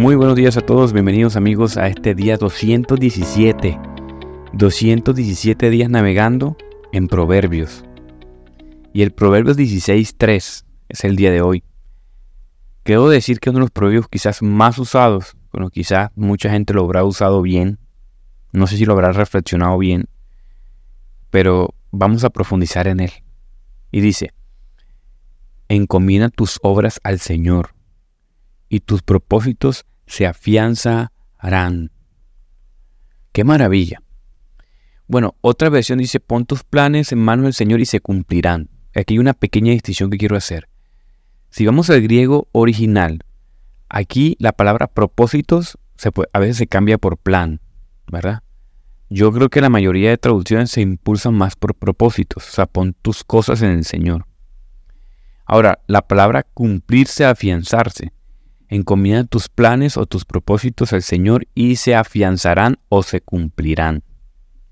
Muy buenos días a todos, bienvenidos amigos a este día 217. 217 días navegando en Proverbios. Y el Proverbios 16.3 es el día de hoy. Quiero decir que uno de los proverbios quizás más usados, bueno, quizás mucha gente lo habrá usado bien, no sé si lo habrá reflexionado bien, pero vamos a profundizar en él. Y dice, encomina tus obras al Señor y tus propósitos se afianzarán. ¡Qué maravilla! Bueno, otra versión dice, pon tus planes en manos del Señor y se cumplirán. Aquí hay una pequeña distinción que quiero hacer. Si vamos al griego original, aquí la palabra propósitos se a veces se cambia por plan, ¿verdad? Yo creo que la mayoría de traducciones se impulsan más por propósitos, o sea, pon tus cosas en el Señor. Ahora, la palabra cumplirse, afianzarse. Encomina tus planes o tus propósitos al Señor y se afianzarán o se cumplirán.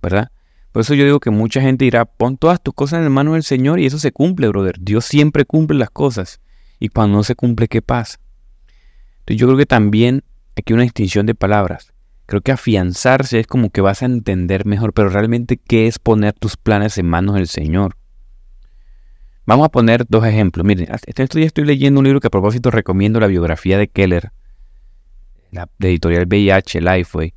¿Verdad? Por eso yo digo que mucha gente dirá, pon todas tus cosas en la mano del Señor y eso se cumple, brother. Dios siempre cumple las cosas. Y cuando no se cumple, ¿qué pasa? Entonces yo creo que también aquí hay una distinción de palabras. Creo que afianzarse es como que vas a entender mejor, pero realmente qué es poner tus planes en manos del Señor. Vamos a poner dos ejemplos. Miren, estos días estoy leyendo un libro que a propósito recomiendo la biografía de Keller, la de editorial VIH, Lifeway.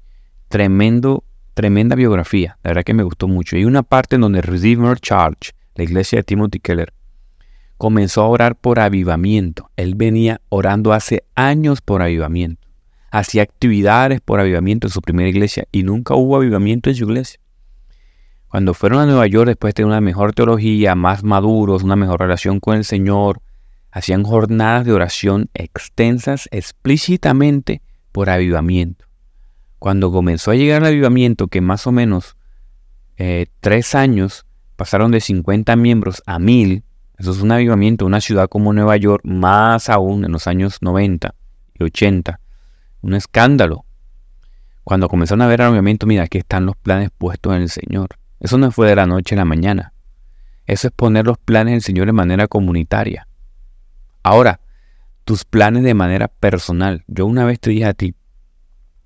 Tremendo, tremenda biografía. La verdad que me gustó mucho. Y una parte en donde Redeemer Church, la iglesia de Timothy Keller, comenzó a orar por avivamiento. Él venía orando hace años por avivamiento. Hacía actividades por avivamiento en su primera iglesia y nunca hubo avivamiento en su iglesia. Cuando fueron a Nueva York después de una mejor teología, más maduros, una mejor relación con el Señor, hacían jornadas de oración extensas explícitamente por avivamiento. Cuando comenzó a llegar el avivamiento, que más o menos eh, tres años pasaron de 50 miembros a mil, eso es un avivamiento, una ciudad como Nueva York, más aún en los años 90 y 80, un escándalo. Cuando comenzaron a ver avivamiento, mira, aquí están los planes puestos en el Señor. Eso no fue de la noche a la mañana. Eso es poner los planes del Señor de manera comunitaria. Ahora, tus planes de manera personal. Yo una vez te dije a ti,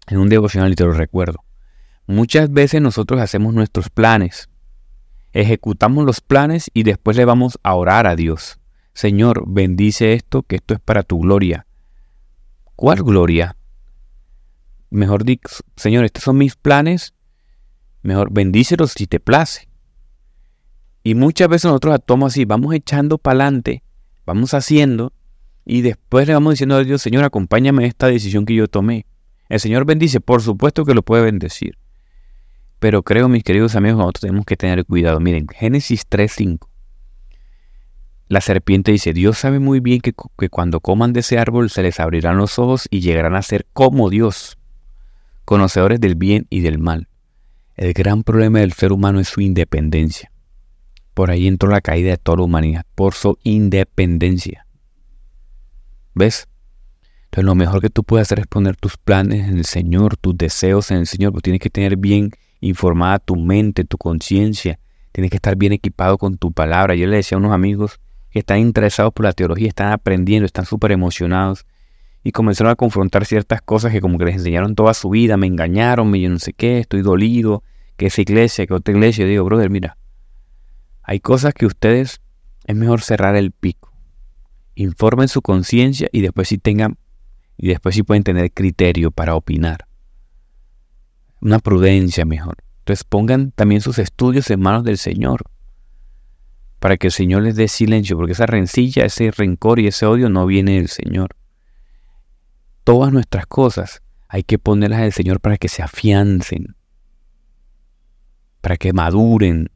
en un devocional y te lo recuerdo, muchas veces nosotros hacemos nuestros planes, ejecutamos los planes y después le vamos a orar a Dios. Señor, bendice esto, que esto es para tu gloria. ¿Cuál gloria? Mejor dicho, Señor, estos son mis planes Mejor bendícelos si te place. Y muchas veces nosotros actuamos así, vamos echando para adelante, vamos haciendo, y después le vamos diciendo a Dios, Señor, acompáñame en esta decisión que yo tomé. El Señor bendice, por supuesto que lo puede bendecir. Pero creo, mis queridos amigos, nosotros tenemos que tener cuidado. Miren, Génesis 3.5. La serpiente dice, Dios sabe muy bien que, cuando coman de ese árbol se les abrirán los ojos y llegarán a ser como Dios, conocedores del bien y del mal. El gran problema del ser humano es su independencia. Por ahí entró la caída de toda la humanidad, por su independencia. ¿Ves? Entonces lo mejor que tú puedes hacer es poner tus planes en el Señor, tus deseos en el Señor, tienes que tener bien informada tu mente, tu conciencia, tienes que estar bien equipado con tu palabra. Yo le decía a unos amigos que están interesados por la teología, están aprendiendo, están súper emocionados y comenzaron a confrontar ciertas cosas que como que les enseñaron toda su vida, me engañaron, me yo no sé qué, estoy dolido, que esa iglesia, que otra iglesia. Yo digo, brother, mira, hay cosas que ustedes es mejor cerrar el pico. Informen su conciencia y después sí tengan, y después sí pueden tener criterio para opinar. Una prudencia mejor. Entonces pongan también sus estudios en manos del Señor. Para que el Señor les dé silencio, porque esa rencilla, ese rencor y ese odio no viene del Señor todas nuestras cosas hay que ponerlas al Señor para que se afiancen, para que maduren.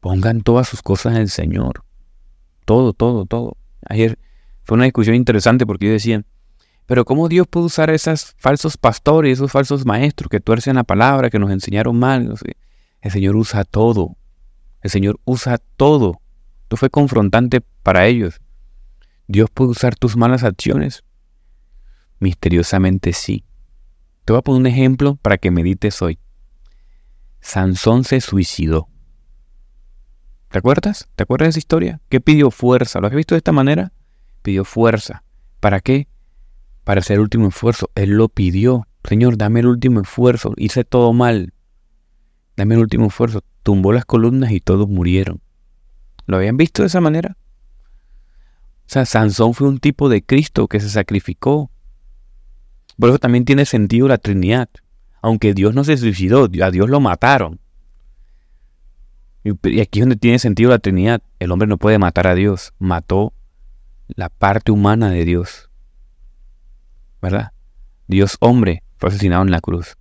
Pongan todas sus cosas el Señor. Todo, todo, todo. Ayer fue una discusión interesante porque ellos decían, pero ¿cómo Dios puede usar esos falsos pastores, esos falsos maestros que tuercen la palabra, que nos enseñaron mal? El Señor usa todo. El Señor usa todo. Esto fue confrontante para ellos. Dios puede usar tus malas acciones Misteriosamente sí. Te voy a poner un ejemplo para que medites hoy. Sansón se suicidó. ¿Te acuerdas? ¿Te acuerdas de esa historia? ¿Qué pidió fuerza? ¿Lo has visto de esta manera? Pidió fuerza. ¿Para qué? para hacer el último esfuerzo. Él lo pidió. Señor, dame el último esfuerzo. Hice todo mal. Dame el último esfuerzo. Tumbó las columnas y todos murieron. ¿Lo habían visto de esa manera? O sea, Sansón fue un tipo de Cristo que se sacrificó. Por eso también tiene sentido la Trinidad. Aunque Dios no se suicidó, a Dios lo mataron. Y aquí es donde tiene sentido la Trinidad. El hombre no puede matar a Dios. Mató la parte humana de Dios. ¿Verdad? Dios hombre fue asesinado en la cruz.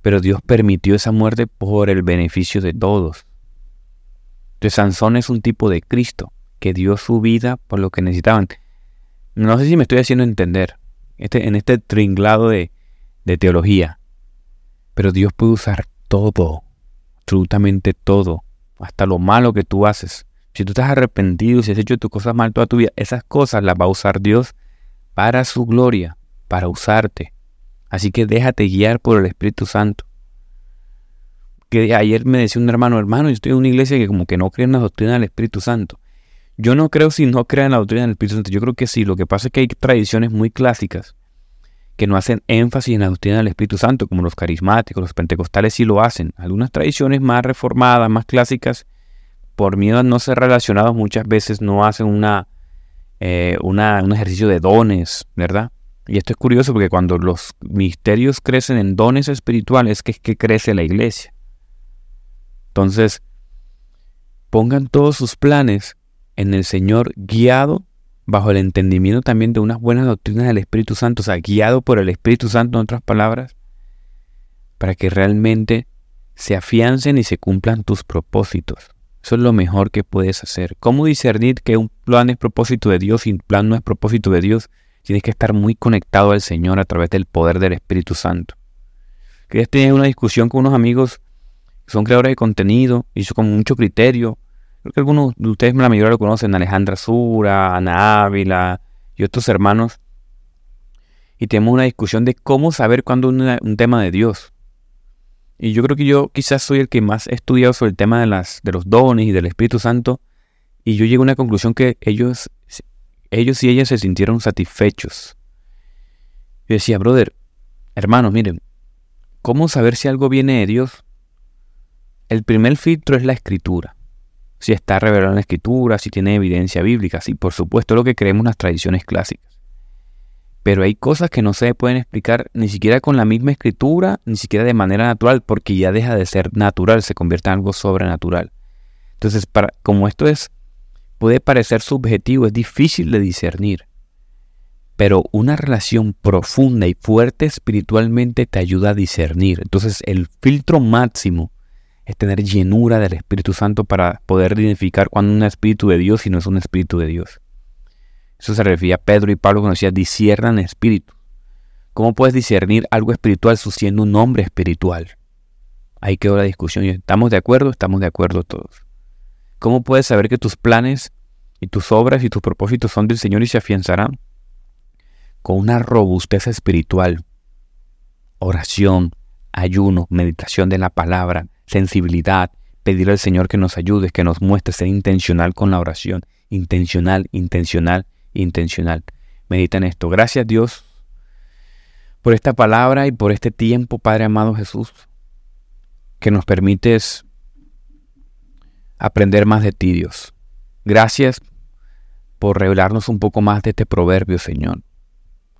Pero Dios permitió esa muerte por el beneficio de todos. Entonces Sansón es un tipo de Cristo que dio su vida por lo que necesitaban. No sé si me estoy haciendo entender este, en este tringlado de, teología. Pero Dios puede usar todo, absolutamente todo, hasta lo malo que tú haces. Si tú estás arrepentido, si has hecho tus cosas mal toda tu vida, esas cosas las va a usar Dios para su gloria, para usarte. Así que déjate guiar por el Espíritu Santo que ayer me decía un hermano, hermano, yo estoy en una iglesia que como que no cree en la doctrina del Espíritu Santo. Yo no creo si no creen en la doctrina del Espíritu Santo, yo creo que sí, lo que pasa es que hay tradiciones muy clásicas que no hacen énfasis en la doctrina del Espíritu Santo, como los carismáticos, los pentecostales sí lo hacen. Algunas tradiciones más reformadas, más clásicas, por miedo a no ser relacionados, muchas veces no hacen una, eh, una, un ejercicio de dones, ¿verdad? Y esto es curioso porque cuando los misterios crecen en dones espirituales, que es que crece la iglesia. Entonces, pongan todos sus planes en el Señor guiado bajo el entendimiento también de unas buenas doctrinas del Espíritu Santo, o sea, guiado por el Espíritu Santo, en otras palabras, para que realmente se afiancen y se cumplan tus propósitos. Eso es lo mejor que puedes hacer. ¿Cómo discernir que un plan es propósito de Dios y un plan no es propósito de Dios? Tienes que estar muy conectado al Señor a través del poder del Espíritu Santo. Quería tener una discusión con unos amigos son creadores de contenido, hizo con mucho criterio. Creo que algunos de ustedes, la mayoría lo conocen, Alejandra Sura, Ana Ávila y otros hermanos. Y tenemos una discusión de cómo saber cuándo un, tema de Dios. Y yo creo que yo quizás soy el que más he estudiado sobre el tema de, de los dones y del Espíritu Santo. Y yo llego a una conclusión que ellos, ellos y ellas se sintieron satisfechos. Yo decía, brother, hermanos, miren, ¿cómo saber si algo viene de Dios? El primer filtro es la escritura. Si está revelado en la escritura, si tiene evidencia bíblica, sí, por supuesto lo que creemos las tradiciones clásicas. Pero hay cosas que no se pueden explicar ni siquiera con la misma escritura, ni siquiera de manera natural, porque ya deja de ser natural, se convierte en algo sobrenatural. Entonces, para, como esto es, puede parecer subjetivo, es difícil de discernir. Pero una relación profunda y fuerte espiritualmente te ayuda a discernir. Entonces, el filtro máximo es tener llenura del Espíritu Santo para poder identificar cuando un espíritu de Dios y no es un espíritu de Dios. Eso se refería a Pedro y Pablo cuando decía disciernan espíritu. ¿Cómo puedes discernir algo espiritual siendo un hombre espiritual? Ahí quedó la discusión. ¿Estamos de acuerdo? Estamos de acuerdo todos. ¿Cómo puedes saber que tus planes y tus obras y tus propósitos son del Señor y se afianzarán? Con una robustez espiritual, oración, ayuno, meditación de la palabra, sensibilidad, pedir al Señor que nos ayude, que nos muestre ser intencional con la oración, intencional, intencional, intencional. Medita en esto. Gracias Dios por esta palabra y por este tiempo, Padre amado Jesús, que nos permites aprender más de ti, Dios. Gracias por revelarnos un poco más de este proverbio, Señor.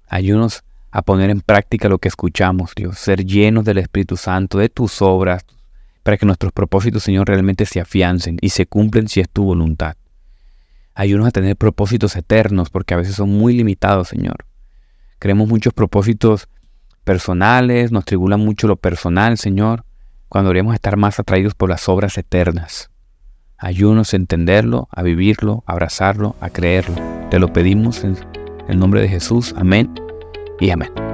Ayúdanos a poner en práctica lo que escuchamos, Dios, ser llenos del Espíritu Santo, de tus obras, para que nuestros propósitos, Señor, realmente se afiancen y se cumplen si es tu voluntad. Ayúdanos a tener propósitos eternos, porque a veces son muy limitados, Señor. Queremos muchos propósitos personales, nos tribula mucho lo personal, Señor, cuando deberíamos estar más atraídos por las obras eternas. Ayúdanos a entenderlo, a vivirlo, a abrazarlo, a creerlo. Te lo pedimos en el nombre de Jesús. Amén y amén.